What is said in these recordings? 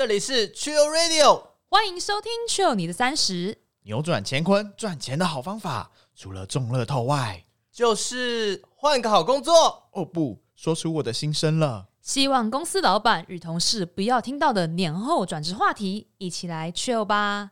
这里是 Chill Radio，欢迎收听 Chill 你的三十，扭转乾坤赚钱的好方法，除了中乐透外，就是换个好工作。哦不，说出我的心声了。希望公司老板与同事不要听到的年后转职话题，一起来 Chill 吧。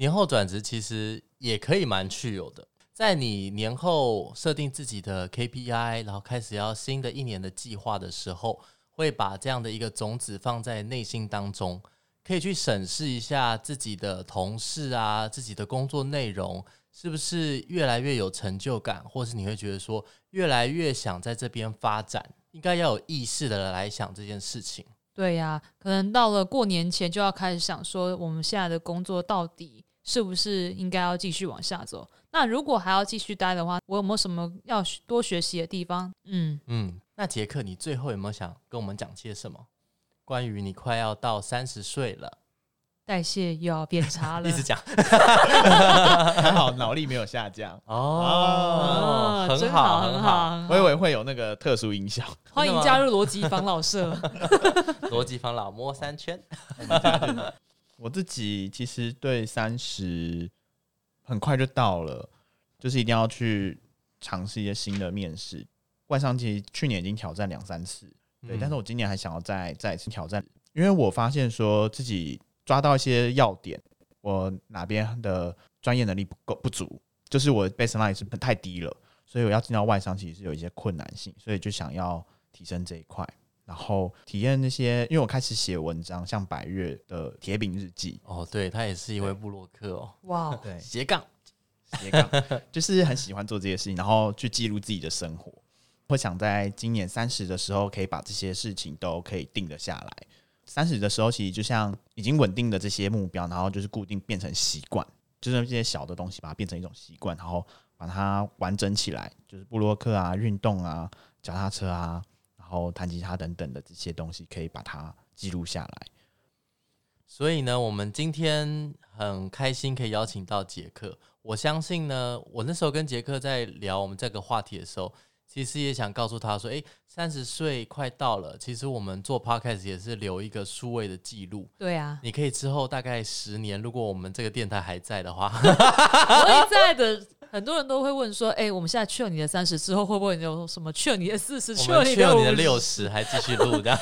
年后转职其实也可以蛮去有的，在你年后设定自己的 KPI，然后开始要新的一年的计划的时候，会把这样的一个种子放在内心当中，可以去审视一下自己的同事啊，自己的工作内容是不是越来越有成就感，或是你会觉得说越来越想在这边发展，应该要有意识的来想这件事情。对呀，可能到了过年前就要开始想说，我们现在的工作到底。是不是应该要继续往下走？那如果还要继续待的话，我有没有什么要多学习的地方？嗯嗯，那杰克，你最后有没有想跟我们讲些什么？关于你快要到三十岁了，代谢又要变差了，一直讲，还好脑力没有下降哦，哦，很好很好，我以为会有那个特殊影响。欢迎加入逻辑防老社，逻辑防老摸三圈。我自己其实对三十很快就到了，就是一定要去尝试一些新的面试。外商其实去年已经挑战两三次，对，嗯、但是我今年还想要再再一次挑战，因为我发现说自己抓到一些要点，我哪边的专业能力不够不足，就是我 baseline 是太低了，所以我要进到外商其实是有一些困难性，所以就想要提升这一块。然后体验那些，因为我开始写文章，像百岳的铁饼日记。哦，对，他也是一位布洛克哦，哇，对，斜杠。斜杠，就是很喜欢做这些事情，然后去记录自己的生活。会想在今年三十的时候，可以把这些事情都可以定得下来。三十的时候，其实就像已经稳定的这些目标，然后就是固定变成习惯，就是这些小的东西把它变成一种习惯，然后把它完整起来，就是布洛克啊、运动啊、脚踏车啊。然后弹吉他等等的这些东西，可以把它记录下来。所以呢，我们今天很开心可以邀请到杰克。我相信呢，我那时候跟杰克在聊我们这个话题的时候，其实也想告诉他说：“诶，三十岁快到了，其实我们做 podcast 也是留一个数位的记录。”对啊，你可以之后大概十年，如果我们这个电台还在的话，还在的。很多人都会问说：“哎、欸，我们现在去了你的三十之后，会不会有什么去了你的四十？去了你的六十，还继续录 这样？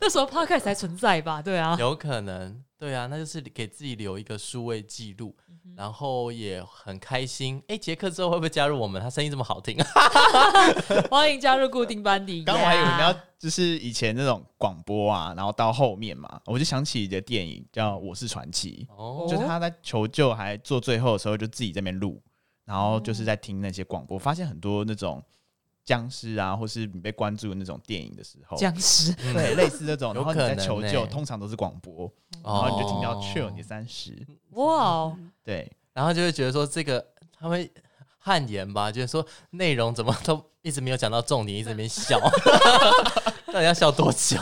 那时候 Podcast 才存在吧？对啊，有可能，对啊，那就是给自己留一个数位记录，嗯、然后也很开心。哎、欸，杰克之后会不会加入我们？他声音这么好听，欢迎加入固定班底。刚我还以为你要就是以前那种广播啊，然后到后面嘛，我就想起一个电影叫《我是传奇》，哦，就是他在求救还做最后的时候，就自己在那边录。然后就是在听那些广播，发现很多那种僵尸啊，或是你被关注的那种电影的时候，僵尸。对，类似这种，然后你在求救，通常都是广播，然后你就听到 chill 你三十，哇，对，然后就会觉得说这个他会汗颜吧，就是说内容怎么都一直没有讲到重点，一直没笑，到底要笑多久？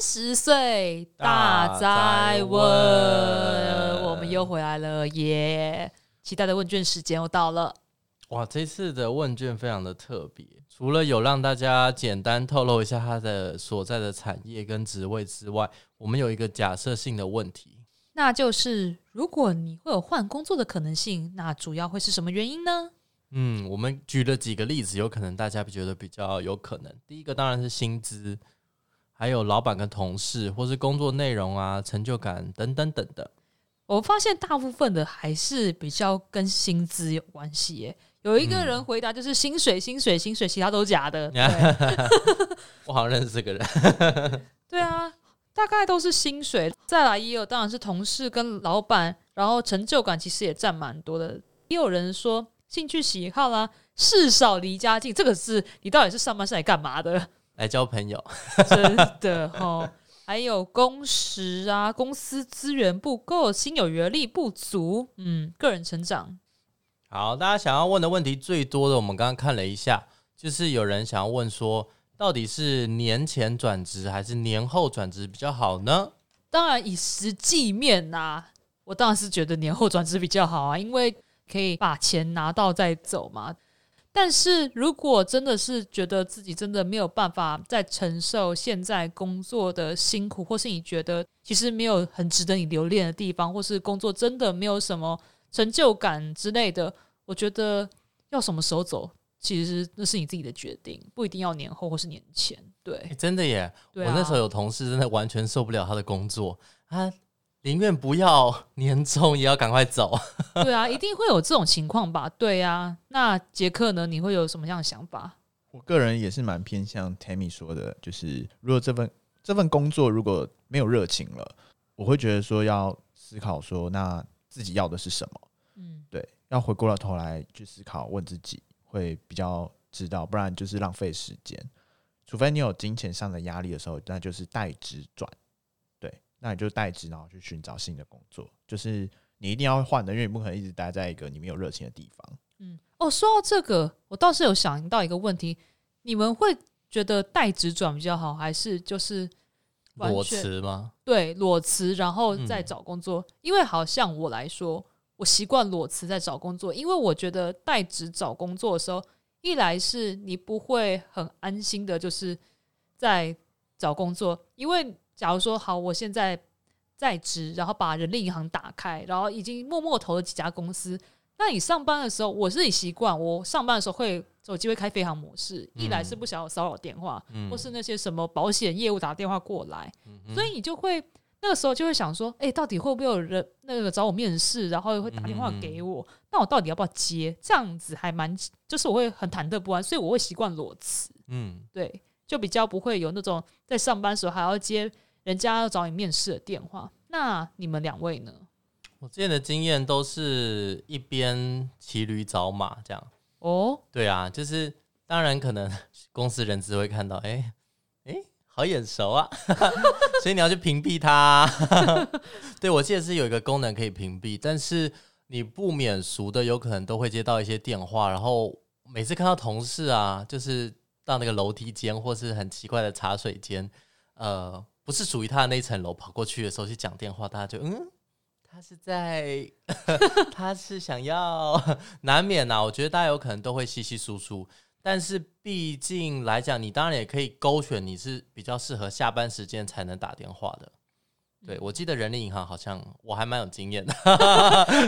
十岁大灾问，我们又回来了耶！期待的问卷时间又到了。哇，这次的问卷非常的特别，除了有让大家简单透露一下他的所在的产业跟职位之外，我们有一个假设性的问题，那就是如果你会有换工作的可能性，那主要会是什么原因呢？嗯，我们举了几个例子，有可能大家觉得比较有可能。第一个当然是薪资。还有老板跟同事，或是工作内容啊、成就感等等等的。我发现大部分的还是比较跟薪资有关系耶。有一个人回答就是薪水、薪水、薪水，其他都假的。我好像认识这个人。对啊，大概都是薪水。再来也有，当然是同事跟老板，然后成就感其实也占蛮多的。也有人说兴趣喜好啦。事少离家近，这个是你到底是上班是来干嘛的？来交朋友，真的哦。还有工时啊，公司资源不够，心有余而力不足。嗯，个人成长。好，大家想要问的问题最多的，我们刚刚看了一下，就是有人想要问说，到底是年前转职还是年后转职比较好呢？当然，以实际面呐、啊，我当然是觉得年后转职比较好啊，因为可以把钱拿到再走嘛。但是如果真的是觉得自己真的没有办法再承受现在工作的辛苦，或是你觉得其实没有很值得你留恋的地方，或是工作真的没有什么成就感之类的，我觉得要什么时候走，其实那是你自己的决定，不一定要年后或是年前。对，欸、真的耶！啊、我那时候有同事真的完全受不了他的工作，他宁愿不要年终也要赶快走。对啊，一定会有这种情况吧？对啊，那杰克呢？你会有什么样的想法？我个人也是蛮偏向 Tammy 说的，就是如果这份这份工作如果没有热情了，我会觉得说要思考说，那自己要的是什么？嗯，对，要回过了头来去思考，问自己会比较知道，不然就是浪费时间。除非你有金钱上的压力的时候，那就是代职转。那你就代职，然后去寻找新的工作，就是你一定要换的，因为你不可能一直待在一个你没有热情的地方。嗯，哦，说到这个，我倒是有想到一个问题：你们会觉得代职转比较好，还是就是裸辞吗？对，裸辞然后再找工作。嗯、因为好像我来说，我习惯裸辞再找工作，因为我觉得代职找工作的时候，一来是你不会很安心的，就是在找工作，因为。假如说好，我现在在职，然后把人力银行打开，然后已经默默投了几家公司。那你上班的时候，我自己习惯，我上班的时候会有机会开飞行模式，嗯、一来是不想要骚扰电话，嗯、或是那些什么保险业务打电话过来，嗯、所以你就会那个时候就会想说，哎、欸，到底会不会有人那个找我面试，然后会打电话给我？嗯、那我到底要不要接？这样子还蛮，就是我会很忐忑不安，所以我会习惯裸辞。嗯，对，就比较不会有那种在上班时候还要接。人家要找你面试的电话，那你们两位呢？我之前的经验都是一边骑驴找马这样。哦，对啊，就是当然可能公司人资会看到，哎、欸、哎、欸，好眼熟啊，所以你要去屏蔽他。对，我记得是有一个功能可以屏蔽，但是你不免俗的，有可能都会接到一些电话，然后每次看到同事啊，就是到那个楼梯间或是很奇怪的茶水间，呃。不是属于他的那一层楼，跑过去的时候去讲电话，大家就嗯，他是在，他是想要，难免呐、啊。我觉得大家有可能都会稀稀疏疏，但是毕竟来讲，你当然也可以勾选你是比较适合下班时间才能打电话的。对，我记得人力银行好像我还蛮有经验的，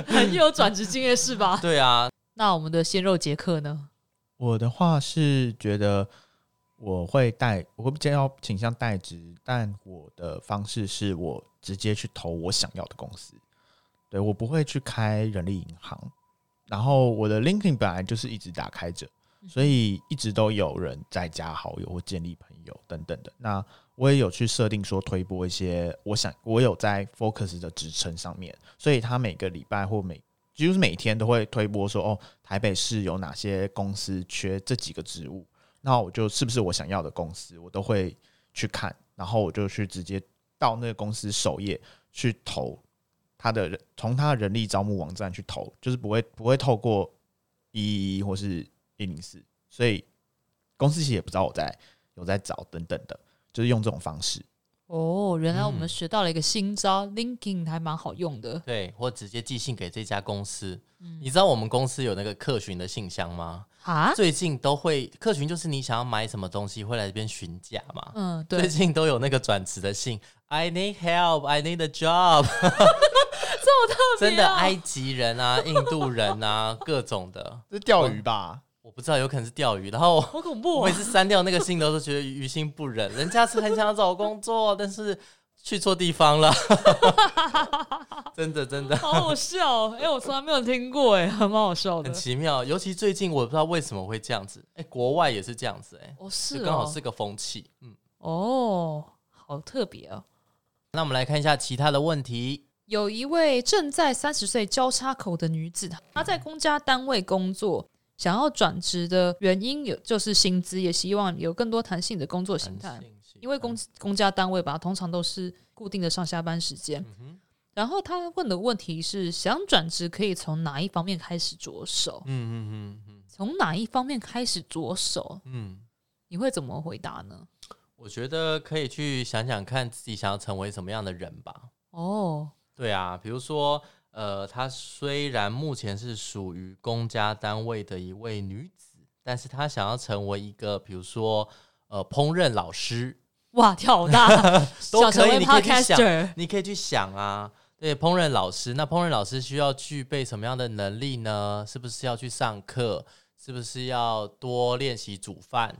很有转职经验是吧？对啊，那我们的鲜肉杰克呢？我的话是觉得。我会带，我会比较倾向代职，但我的方式是我直接去投我想要的公司，对，我不会去开人力银行。然后我的 LinkedIn 本来就是一直打开着，所以一直都有人在加好友或建立朋友等等的。那我也有去设定说推播一些，我想我有在 Focus 的职称上面，所以他每个礼拜或每几乎是每天都会推播说，哦，台北市有哪些公司缺这几个职务。那我就是不是我想要的公司，我都会去看，然后我就去直接到那个公司首页去投他的人，从他的人力招募网站去投，就是不会不会透过一一一或是一零四，所以公司其实也不知道我在有在找等等的，就是用这种方式。哦，原来我们学到了一个新招，嗯，LinkedIn 还蛮好用的。对，或直接寄信给这家公司。嗯，你知道我们公司有那个客群的信箱吗？啊，最近都会客群，就是你想要买什么东西，会来这边询价嘛。嗯，对。最近都有那个转职的信，I need help, I need a job。这么特别，真的埃及人啊，印度人啊，各种的。这是钓鱼吧？我不知道，有可能是钓鱼。然后好恐怖，我每次删掉那个信都是觉得于心不忍。人家是很想找工作，但是去错地方了。真的真的，好好笑。哎、欸，我从来没有听过，哎，还蛮好笑的，很奇妙。尤其最近，我不知道为什么会这样子。哎、欸，国外也是这样子，哎，哦是，刚好是个风气。嗯，哦，好特别哦。那我们来看一下其他的问题。有一位正在三十岁交叉口的女子，她在公家单位工作。想要转职的原因有就是薪资，也希望有更多弹性的工作形态。因为公公家单位吧，通常都是固定的上下班时间。嗯、然后他问的问题是：想转职可以从哪一方面开始着手？嗯嗯嗯嗯，从哪一方面开始着手？嗯，你会怎么回答呢？我觉得可以去想想看自己想要成为什么样的人吧。哦，对啊，比如说。呃，她虽然目前是属于公家单位的一位女子，但是她想要成为一个，比如说，呃，烹饪老师。哇，跳大 都可以，你可以去想，你可以去想啊。对，烹饪老师，那烹饪老师需要具备什么样的能力呢？是不是要去上课？是不是要多练习煮饭？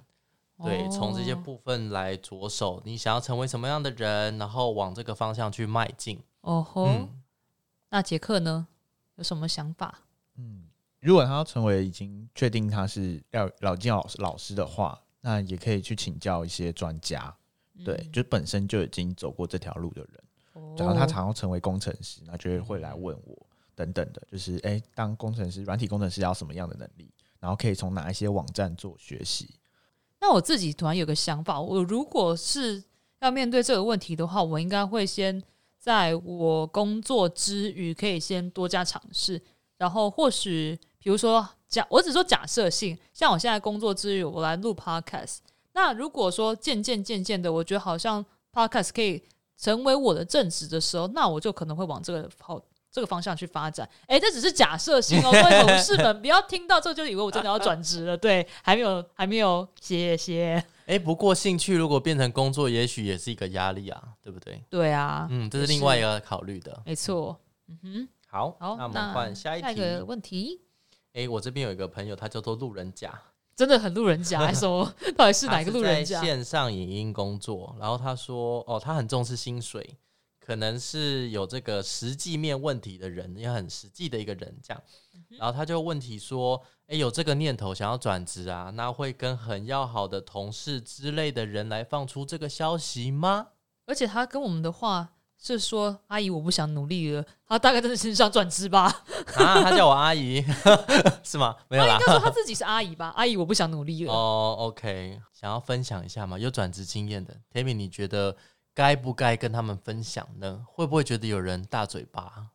对，从这些部分来着手。你想要成为什么样的人，然后往这个方向去迈进。哦吼。嗯那杰克呢？有什么想法？嗯，如果他要成为已经确定他是要老金老师老师的话，那也可以去请教一些专家。嗯、对，就本身就已经走过这条路的人，然后他想要成为工程师，那就会来问我等等的。就是，哎、欸，当工程师，软体工程师要什么样的能力？然后可以从哪一些网站做学习？那我自己突然有个想法，我如果是要面对这个问题的话，我应该会先。在我工作之余，可以先多加尝试，然后或许，比如说假，我只说假设性，像我现在工作之余，我来录 podcast。那如果说渐渐渐渐的，我觉得好像 podcast 可以成为我的正职的时候，那我就可能会往这个好这个方向去发展。诶，这只是假设性哦，各位同事们 不要听到这就以为我真的要转职了。对，还没有，还没有，谢谢。哎，不过兴趣如果变成工作，也许也是一个压力啊，对不对？对啊，嗯，这是另外一个考虑的，没错。嗯哼，好，好，那我们换下一题。下一个问题。哎，我这边有一个朋友，他叫做路人甲，真的很路人甲，还说到底是哪个路人甲？线上影音工作，然后他说，哦，他很重视薪水，可能是有这个实际面问题的人，也很实际的一个人，这样。然后他就问题说。诶，有这个念头想要转职啊？那会跟很要好的同事之类的人来放出这个消息吗？而且他跟我们的话是说：“阿姨，我不想努力了。”他大概真的是想转职吧？啊，他叫我阿姨 是吗？没有啦，他应该说他自己是阿姨吧？阿姨，我不想努力了。哦，OK，想要分享一下吗？有转职经验的 Tammy，你觉得该不该跟他们分享呢？会不会觉得有人大嘴巴？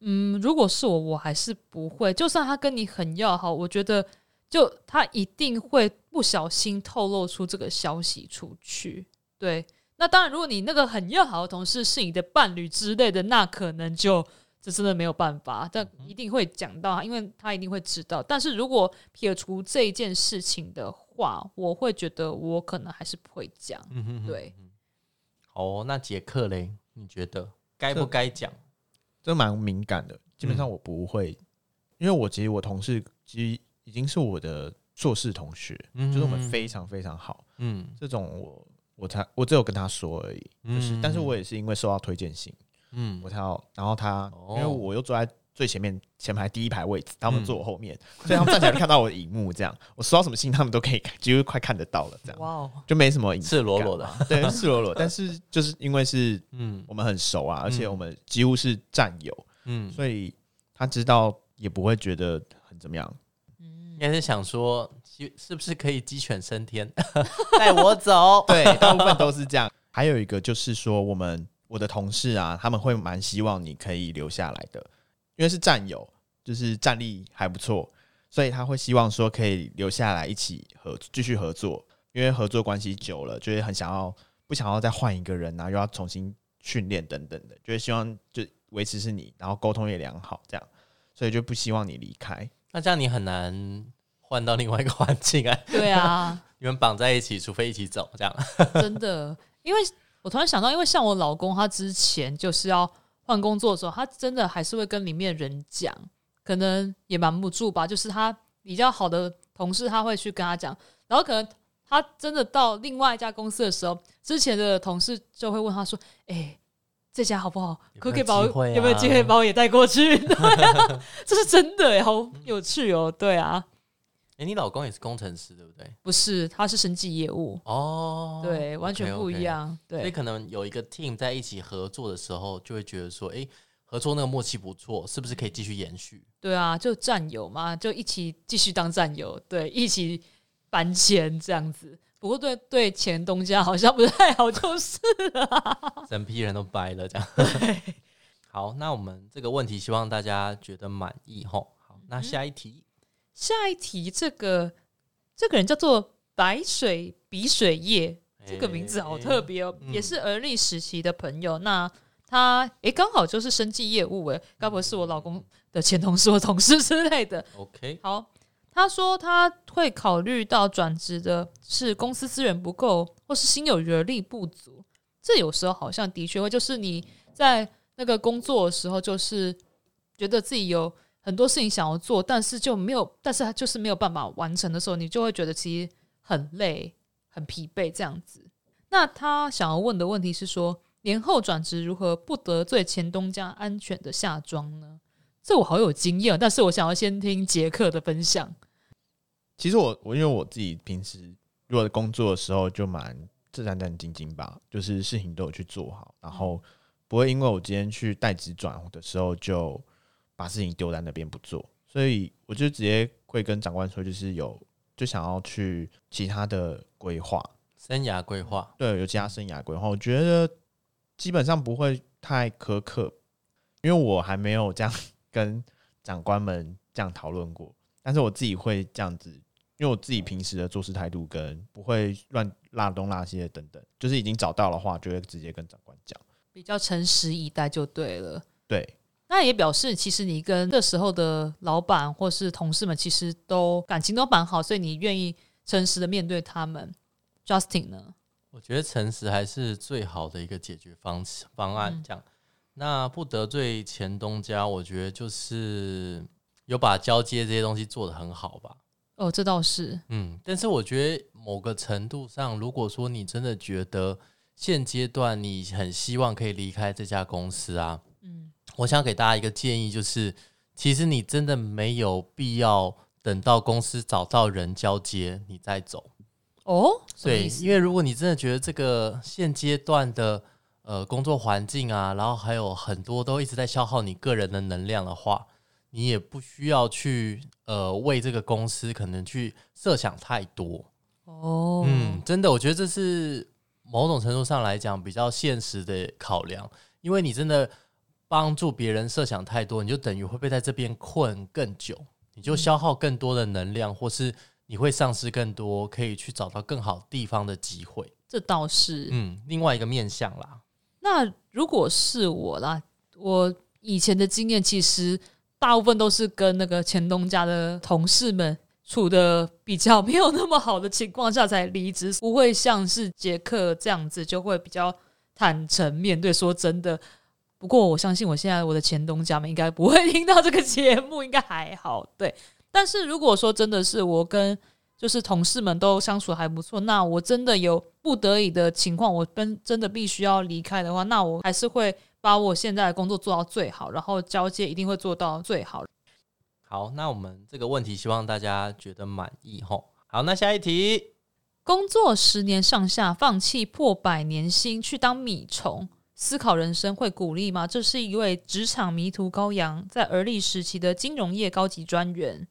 嗯，如果是我，我还是不会。就算他跟你很要好，我觉得就他一定会不小心透露出这个消息出去。对，那当然，如果你那个很要好的同事是你的伴侣之类的，那可能就这真的没有办法。但一定会讲到，因为他一定会知道。但是如果撇除这一件事情的话，我会觉得我可能还是不会讲。嗯哼哼，对。哦，那杰克嘞？你觉得该不该讲？这蛮敏感的，基本上我不会，嗯、因为我其实我同事其实已经是我的硕士同学，嗯、就是我们非常非常好，嗯，这种我我才我只有跟他说而已，就是，嗯、但是我也是因为收到推荐信，嗯，我才要，然后他，哦、因为我又坐在最前面前排第一排位置，他们坐我后面，嗯、所以他们站起来看到我的荧幕，这样我收到什么信，他们都可以看，几乎快看得到了，这样，哇哦，就没什么赤裸裸的，对，赤裸裸，但是就是因为是嗯，我们很熟啊，而且我们几乎是战友，嗯，所以他知道也不会觉得很怎么样，嗯，应该是想说，是不是可以鸡犬升天，带我走？对，大部分都是这样。还有一个就是说，我们我的同事啊，他们会蛮希望你可以留下来的。因为是战友，就是战力还不错，所以他会希望说可以留下来一起合继续合作。因为合作关系久了，就会很想要不想要再换一个人啊，又要重新训练等等的，就会希望就维持是你，然后沟通也良好，这样，所以就不希望你离开。那这样你很难换到另外一个环境啊。对啊，你们绑在一起，除非一起走，这样。真的，因为我突然想到，因为像我老公，他之前就是要。换工作的时候，他真的还是会跟里面人讲，可能也瞒不住吧。就是他比较好的同事，他会去跟他讲，然后可能他真的到另外一家公司的时候，之前的同事就会问他说：“哎、欸，这家好不好？可不可以把我有没有机会把我也带过去？”对啊，这是真的哎，好有趣哦。对啊。欸、你老公也是工程师，对不对？不是，他是生计业务哦，对，完全不一样。Okay, okay 对，所以可能有一个 team 在一起合作的时候，就会觉得说，哎、欸，合作那个默契不错，是不是可以继续延续？对啊，就战友嘛，就一起继续当战友，对，一起搬迁这样子。不过对对前东家好像不太好，就是了，整批人都掰了这样。对，好，那我们这个问题希望大家觉得满意吼。好，那下一题，下一题，这个这个人叫做白水比水叶，这个名字好特别哦，也是而立时期的朋友。那他诶，刚好就是生计业务诶，该不会是我老公的前同事或同事之类的？OK，好。他说他会考虑到转职的是公司资源不够，或是心有余力不足。这有时候好像的确会，就是你在那个工作的时候，就是觉得自己有很多事情想要做，但是就没有，但是他就是没有办法完成的时候，你就会觉得其实很累、很疲惫这样子。那他想要问的问题是说，年后转职如何不得罪前东家安全的下装呢？这我好有经验，但是我想要先听杰克的分享。其实我我因为我自己平时如果工作的时候就蛮战战兢兢吧，就是事情都有去做好，然后不会因为我今天去代职转的时候就把事情丢在那边不做，所以我就直接会跟长官说，就是有就想要去其他的规划，生涯规划，对，有其他生涯规划，我觉得基本上不会太苛刻，因为我还没有这样。跟长官们这样讨论过，但是我自己会这样子，因为我自己平时的做事态度跟不会乱拉东拉西的等等，就是已经找到的话，就会直接跟长官讲，比较诚实以待就对了。对，那也表示其实你跟这时候的老板或是同事们其实都感情都蛮好，所以你愿意诚实的面对他们。Justin 呢？我觉得诚实还是最好的一个解决方方案，这样。嗯那不得罪前东家，我觉得就是有把交接这些东西做得很好吧。哦，这倒是。嗯，但是我觉得某个程度上，如果说你真的觉得现阶段你很希望可以离开这家公司啊，嗯，我想给大家一个建议，就是其实你真的没有必要等到公司找到人交接你再走。哦，对，因为如果你真的觉得这个现阶段的。呃，工作环境啊，然后还有很多都一直在消耗你个人的能量的话，你也不需要去呃为这个公司可能去设想太多哦。嗯，真的，我觉得这是某种程度上来讲比较现实的考量，因为你真的帮助别人设想太多，你就等于会被在这边困更久，你就消耗更多的能量，嗯、或是你会丧失更多可以去找到更好地方的机会。这倒是，嗯，另外一个面向啦。那如果是我啦，我以前的经验其实大部分都是跟那个前东家的同事们处的比较没有那么好的情况下才离职，不会像是杰克这样子就会比较坦诚面对。说真的，不过我相信我现在我的前东家们应该不会听到这个节目，应该还好。对，但是如果说真的是我跟就是同事们都相处还不错，那我真的有不得已的情况，我真真的必须要离开的话，那我还是会把我现在的工作做到最好，然后交接一定会做到最好。好，那我们这个问题希望大家觉得满意吼。好，那下一题，工作十年上下，放弃破百年薪去当米虫，思考人生会鼓励吗？这是一位职场迷途羔羊，在而立时期的金融业高级专员。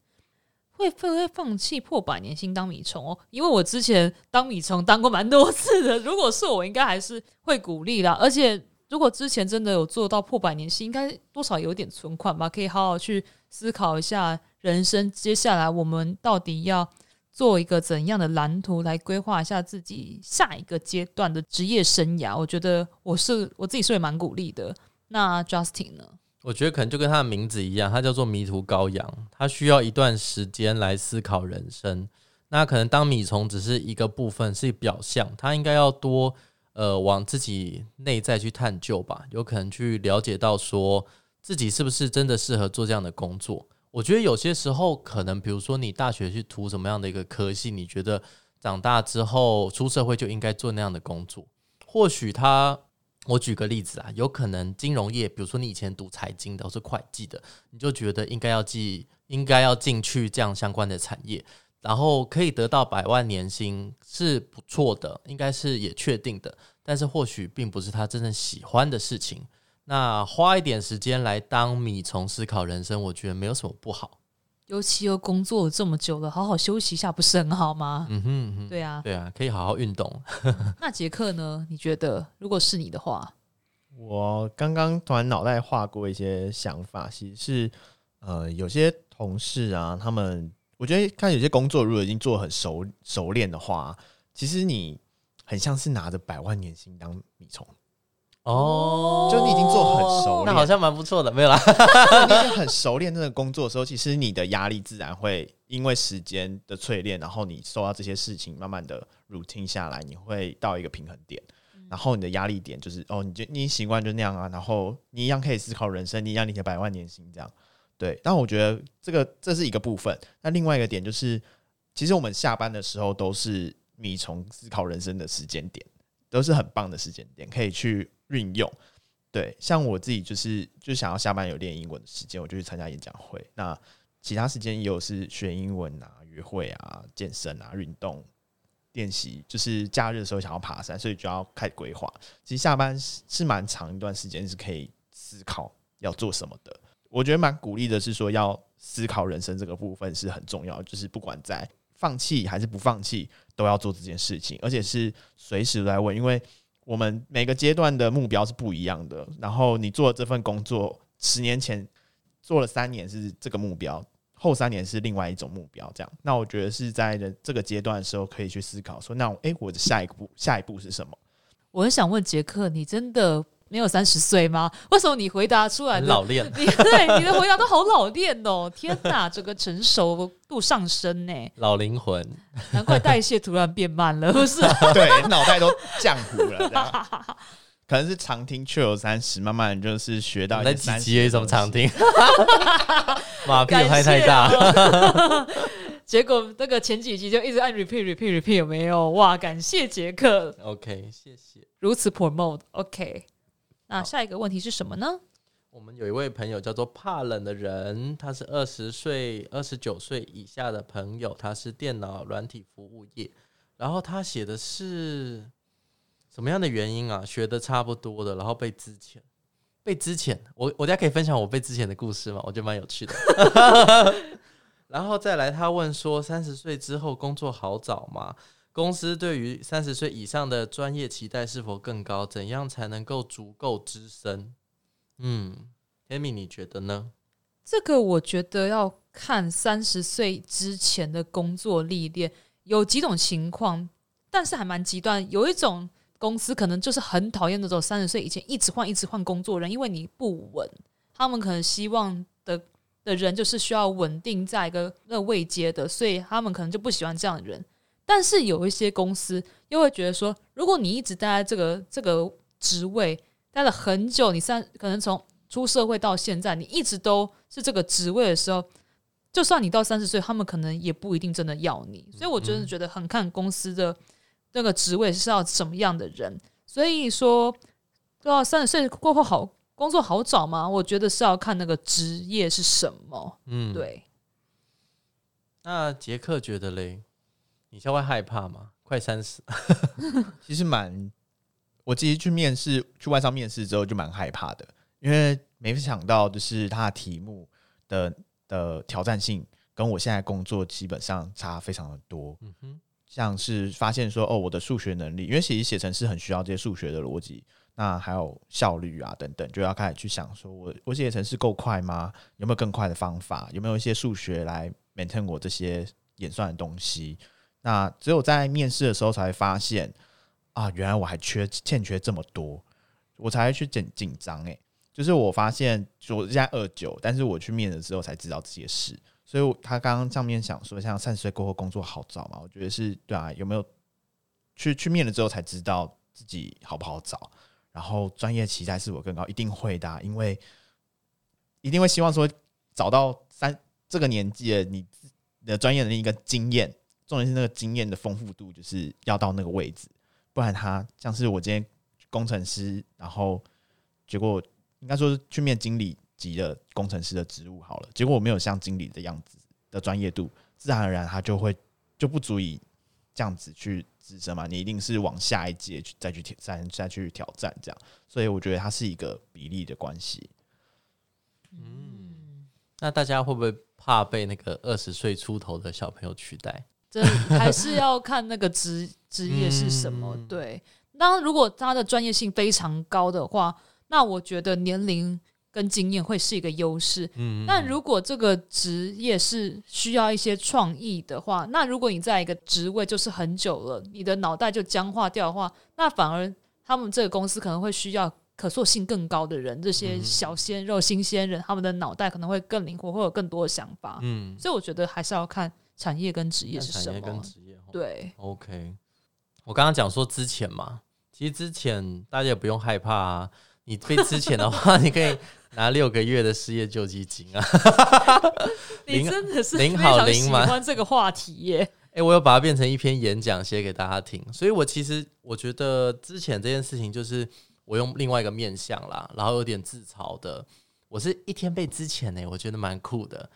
会不会放弃破百年薪当米虫哦？因为我之前当米虫当过蛮多次的。如果是我，应该还是会鼓励啦。而且如果之前真的有做到破百年薪，应该多少有点存款吧，可以好好去思考一下人生接下来我们到底要做一个怎样的蓝图来规划一下自己下一个阶段的职业生涯。我觉得我是我自己是会蛮鼓励的。那 Justin 呢？我觉得可能就跟他的名字一样，他叫做迷途羔羊，他需要一段时间来思考人生。那可能当米虫只是一个部分，是表象，他应该要多呃往自己内在去探究吧，有可能去了解到说自己是不是真的适合做这样的工作。我觉得有些时候可能，比如说你大学去读什么样的一个科系，你觉得长大之后出社会就应该做那样的工作，或许他。我举个例子啊，有可能金融业，比如说你以前读财经的或是会计的，你就觉得应该要进，应该要进去这样相关的产业，然后可以得到百万年薪是不错的，应该是也确定的，但是或许并不是他真正喜欢的事情。那花一点时间来当米虫思考人生，我觉得没有什么不好。尤其又工作了这么久了，好好休息一下不是很好吗？嗯哼，嗯哼，对啊，对啊，可以好好运动。那杰克呢？你觉得如果是你的话，我刚刚突然脑袋画过一些想法，其实是呃，有些同事啊，他们我觉得看有些工作如果已经做很熟熟练的话，其实你很像是拿着百万年薪当米虫。哦，就你已经做很熟练，那好像蛮不错的，没有啦。你已经很熟练那个工作的时候，其实你的压力自然会因为时间的淬炼，然后你受到这些事情慢慢的 routine 下来，你会到一个平衡点，然后你的压力点就是哦，你就你习惯就那样啊，然后你一样可以思考人生，你一样你的百万年薪这样，对。但我觉得这个这是一个部分，那另外一个点就是，其实我们下班的时候都是米虫思考人生的时间点，都是很棒的时间点，可以去。运用对，像我自己就是就想要下班有练英文的时间，我就去参加演讲会。那其他时间也有是学英文啊、约会啊、健身啊、运动练习。就是假日的时候想要爬山，所以就要开始规划。其实下班是是蛮长一段时间是可以思考要做什么的。我觉得蛮鼓励的是说要思考人生这个部分是很重要，就是不管在放弃还是不放弃，都要做这件事情，而且是随时来问，因为。我们每个阶段的目标是不一样的。然后你做这份工作，十年前做了三年是这个目标，后三年是另外一种目标。这样，那我觉得是在这个阶段的时候可以去思考说，那诶、我的下一步下一步是什么？我很想问杰克，你真的？没有三十岁吗？为什么你回答出来的老练？你 对你的回答都好老练哦！天哪，这个成熟度上升呢，老灵魂，难怪代谢突然变慢了，不是？对，脑袋都浆糊了，可能是常听 Chill 30，慢慢就是学到那几集有什么常听？马屁拍太大，结果那个前几集就一直按 repeat repeat repeat，有没有？哇，感谢杰克，OK，谢谢，如此 promote，OK。那下一个问题是什么呢？我们有一位朋友叫做怕冷的人，他是二十岁、二十九岁以下的朋友，他是电脑软体服务业，然后他写的是什么样的原因啊？学的差不多的，然后被之前，被之前。我我大家可以分享我被之前的故事吗？我觉得蛮有趣的。然后再来，他问说：三十岁之后工作好找吗？公司对于三十岁以上的专业期待是否更高？怎样才能够足够资深？嗯，Amy，你觉得呢？这个我觉得要看三十岁之前的工作历练，有几种情况，但是还蛮极端。有一种公司可能就是很讨厌那种三十岁以前一直换、一直换工作人，因为你不稳，他们可能希望的的人就是需要稳定在一个那个位阶的，所以他们可能就不喜欢这样的人。但是有一些公司又会觉得说，如果你一直待在这个这个职位待了很久，你三可能从出社会到现在，你一直都是这个职位的时候，就算你到三十岁，他们可能也不一定真的要你。所以我真的觉得很看公司的那个职位是要什么样的人。所以说，到三十岁过后好工作好找吗？我觉得是要看那个职业是什么。嗯，对。那杰克觉得嘞？你稍微害怕吗？快三十，其实蛮……我其实去面试，去外商面试之后就蛮害怕的，因为没想到就是他的题目的的挑战性跟我现在工作基本上差非常的多。嗯哼，像是发现说，哦，我的数学能力，因为其实写程式很需要这些数学的逻辑，那还有效率啊等等，就要开始去想说我我写程式够快吗？有没有更快的方法？有没有一些数学来 maintain 我这些演算的东西？那只有在面试的时候才会发现啊，原来我还缺欠缺这么多，我才会去紧紧张诶。就是我发现，我现在二九，但是我去面的时候才知道这些事。所以他刚刚上面想说，像三十岁过后工作好找嘛？我觉得是对啊。有没有去去面了之后才知道自己好不好找？然后专业期待是否更高？一定会的，因为一定会希望说找到三这个年纪的你的专业能力跟经验。重点是那个经验的丰富度，就是要到那个位置，不然他像是我今天工程师，然后结果应该说是去面经理级的工程师的职务好了，结果我没有像经理的样子的专业度，自然而然他就会就不足以这样子去资深嘛，你一定是往下一届去再去挑再再去挑战这样，所以我觉得它是一个比例的关系。嗯，那大家会不会怕被那个二十岁出头的小朋友取代？这还是要看那个职职业是什么。嗯、对，当如果他的专业性非常高的话，那我觉得年龄跟经验会是一个优势。嗯，但如果这个职业是需要一些创意的话，那如果你在一个职位就是很久了，你的脑袋就僵化掉的话，那反而他们这个公司可能会需要可塑性更高的人。这些小鲜肉、新鲜人，他们的脑袋可能会更灵活，会有更多的想法。嗯，所以我觉得还是要看。产业跟职业是什么？产业跟职业，对，OK。我刚刚讲说之前嘛，其实之前大家也不用害怕啊。你被之前的话，你可以拿六个月的失业救济金啊。你真的是非常喜欢这个话题耶。哎、欸，我有把它变成一篇演讲写给大家听。所以我其实我觉得之前这件事情，就是我用另外一个面向啦，然后有点自嘲的。我是一天被之前呢，我觉得蛮酷的。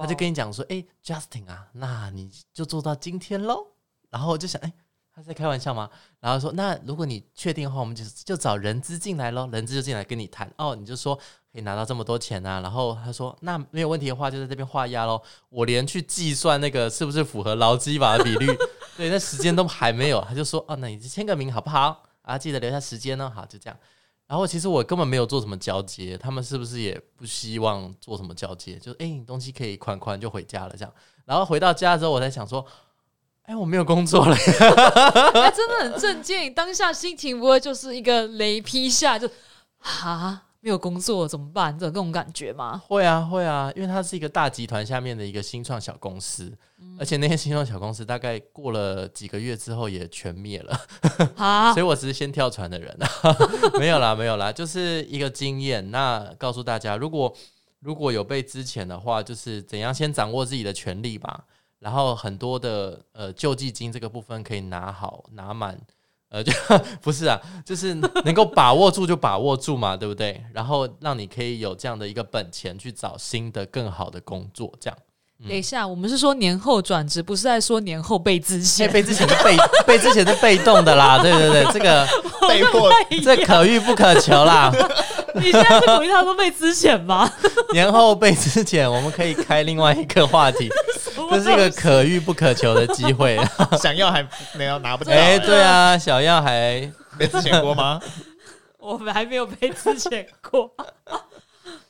他就跟你讲说：“哎、欸，Justin 啊，那你就做到今天喽。”然后我就想：“哎、欸，他在开玩笑吗？”然后说：“那如果你确定的话，我们就就找人资进来喽，人资就进来跟你谈哦。你就说可以拿到这么多钱啊。”然后他说：“那没有问题的话，就在这边画押喽。我连去计算那个是不是符合劳基法的比率，对，那时间都还没有。他就说：‘哦，那你就签个名好不好？啊，记得留下时间呢。’好，就这样。”然后其实我根本没有做什么交接，他们是不是也不希望做什么交接？就哎，你东西可以款款就回家了这样。然后回到家之后，我在想说，哎，我没有工作了，哎，真的很震惊。当下心情不会就是一个雷劈下，就哈。没有工作怎么办？这种感觉吗？会啊，会啊，因为它是一个大集团下面的一个新创小公司，嗯、而且那些新创小公司大概过了几个月之后也全灭了，哈 所以我只是先跳船的人啊，没有啦，没有啦，就是一个经验。那告诉大家，如果如果有被之前的话，就是怎样先掌握自己的权利吧，然后很多的呃救济金这个部分可以拿好拿满。呃，就 不是啊，就是能够把握住就把握住嘛，对不对？然后让你可以有这样的一个本钱去找新的更好的工作，这样。等一下，我们是说年后转职，不是在说年后被之前。被之前是被被之前是被动的啦，对对对，这个 被迫，这可遇不可求啦。你现在是鼓励他说被资遣吗？年后被资遣，我们可以开另外一个话题，这是一个可遇不可求的机会。想要还没有拿不到。哎，对啊，小样还被资遣过吗？我们还没有被资遣过。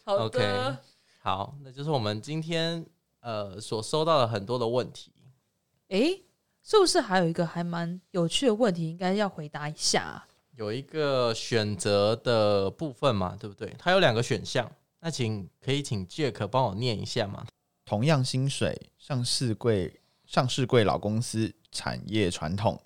好的，okay, 好，那就是我们今天。呃，所收到的很多的问题，哎，是不是还有一个还蛮有趣的问题，应该要回答一下啊？有一个选择的部分嘛，对不对？它有两个选项，那请可以请 Jack 帮我念一下吗？同样薪水，上市柜上市柜老公司，产业传统，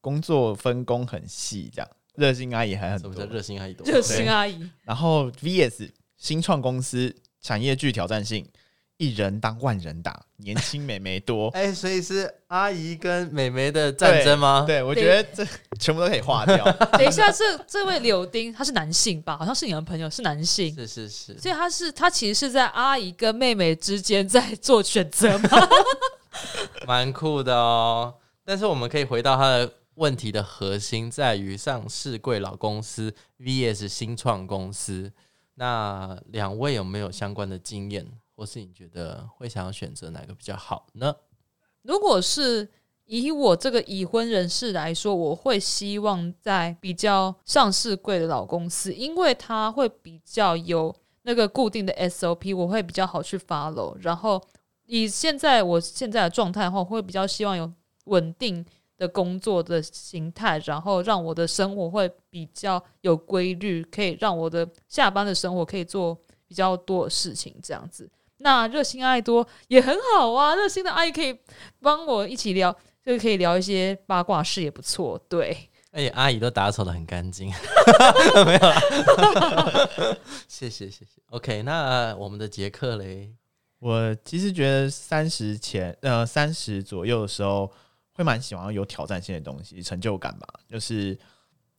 工作分工很细，这样热心阿姨还很多，什么叫热心阿姨多？热心阿姨。然后 VS 新创公司，产业具挑战性。一人当万人打，年轻美眉多。哎、欸，所以是阿姨跟美眉的战争吗？对，对，我觉得这全部都可以划掉。等一下，这这位柳丁他是男性吧？好像是你的朋友，是男性。是是是。所以他是他其实是在阿姨跟妹妹之间在做选择吗？蛮酷的哦。但是我们可以回到他的问题的核心，在于上市贵老公司 VS 新创公司。那两位有没有相关的经验？或是你觉得会想要选择哪个比较好呢？如果是以我这个已婚人士来说，我会希望在比较上市贵的老公司，因为他会比较有那个固定的 SOP，我会比较好去 follow。然后以现在我现在的状态的话，我会比较希望有稳定的工作的形态，然后让我的生活会比较有规律，可以让我的下班的生活可以做比较多的事情，这样子。那热心阿姨多也很好啊，热心的阿姨可以帮我一起聊，就可以聊一些八卦事也不错。对，而且阿姨都打扫的很干净，没有啦，谢谢谢谢。OK，那我们的杰克嘞，我其实觉得三十前呃三十左右的时候，会蛮喜欢有挑战性的东西，成就感吧。就是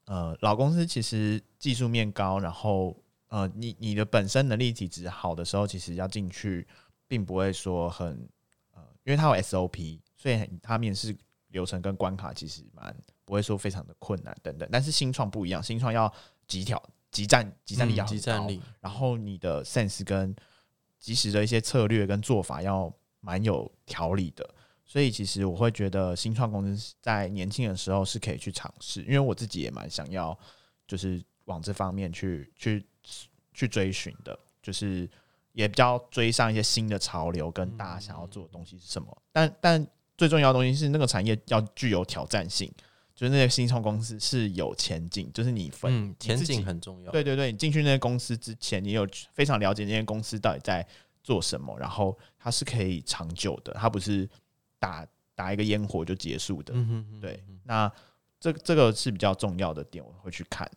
呃老公司其实技术面高，然后。呃，你你的本身能力体质好的时候，其实要进去，并不会说很呃，因为它有 SOP，所以它面试流程跟关卡其实蛮不会说非常的困难等等。但是新创不一样，新创要极挑极战极战力要即战力，然后你的 sense 跟及时的一些策略跟做法要蛮有条理的。所以其实我会觉得新创公司在年轻的时候是可以去尝试，因为我自己也蛮想要，就是往这方面去去去追寻的，就是也比较追上一些新的潮流，跟大家想要做的东西是什么。嗯、但但最重要的东西是那个产业要具有挑战性，就是那些新创公司是有前景，就是你分、嗯、前景很重要。对对对，你进去那些公司之前，你有非常了解那些公司到底在做什么，然后它是可以长久的，它不是。打打一个烟火就结束的，嗯、哼哼对，那这这个是比较重要的点，我会去看，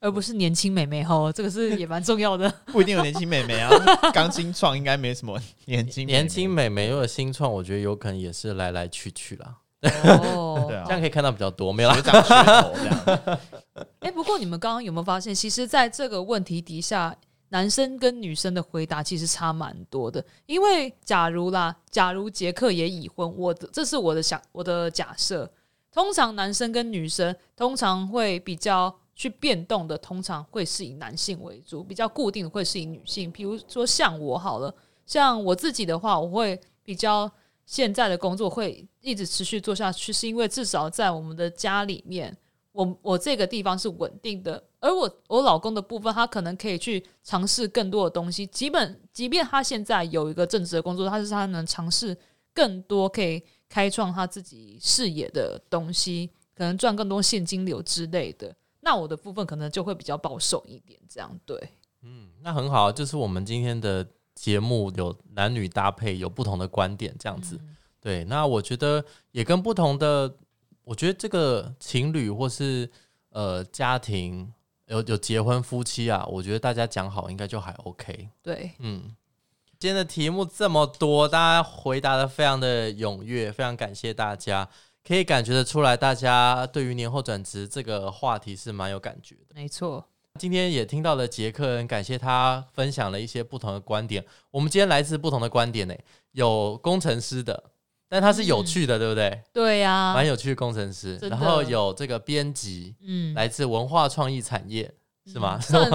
而不是年轻美眉吼，这个是也蛮重要的，不一定有年轻美眉啊，刚新创应该没什么年轻年轻美眉，如果新创，我觉得有可能也是来来去去啦，哦，对啊，这样可以看到比较多，没有啦，长噱头这样，哎，不过你们刚刚有没有发现，其实在这个问题底下。男生跟女生的回答其实差蛮多的，因为假如啦，假如杰克也已婚，我的这是我的想我的假设。通常男生跟女生通常会比较去变动的，通常会是以男性为主，比较固定的会是以女性。比如说像我好了，像我自己的话，我会比较现在的工作会一直持续做下去，是因为至少在我们的家里面。我我这个地方是稳定的，而我我老公的部分，他可能可以去尝试更多的东西。基本即便他现在有一个正职的工作，他是他能尝试更多可以开创他自己视野的东西，可能赚更多现金流之类的。那我的部分可能就会比较保守一点，这样对。嗯，那很好，就是我们今天的节目有男女搭配，有不同的观点，这样子。嗯、对，那我觉得也跟不同的。我觉得这个情侣或是呃家庭有有结婚夫妻啊，我觉得大家讲好应该就还 OK。对，嗯，今天的题目这么多，大家回答的非常的踊跃，非常感谢大家。可以感觉得出来，大家对于年后转职这个话题是蛮有感觉的。没错，今天也听到了杰克，很感谢他分享了一些不同的观点。我们今天来自不同的观点呢，有工程师的。但他是有趣的，嗯、对不对？对呀、啊，蛮有趣的工程师。然后有这个编辑，嗯，来自文化创意产业，嗯、是吗？算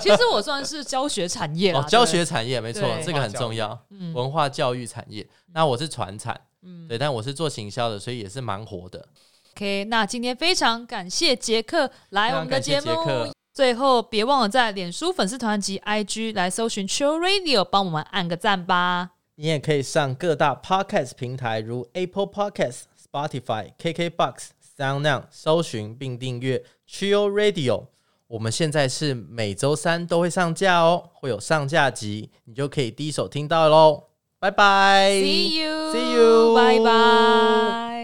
其实我算是教学产业哦，教学产业没错，这个很重要。文化教育产业。嗯、那我是传产，嗯，对，但我是做行销的，所以也是蛮火的。OK，那今天非常感谢杰克来我们的节目。最后，别忘了在脸书粉丝团及 IG 来搜寻 Chill Radio，帮我们按个赞吧。你也可以上各大 Podcast 平台，如 Apple Podcasts、Spotify、KKBox、SoundOn，搜寻并订阅 Chill Radio。我们现在是每周三都会上架哦，会有上架集，你就可以第一手听到喽。拜拜，See you，See you，拜拜。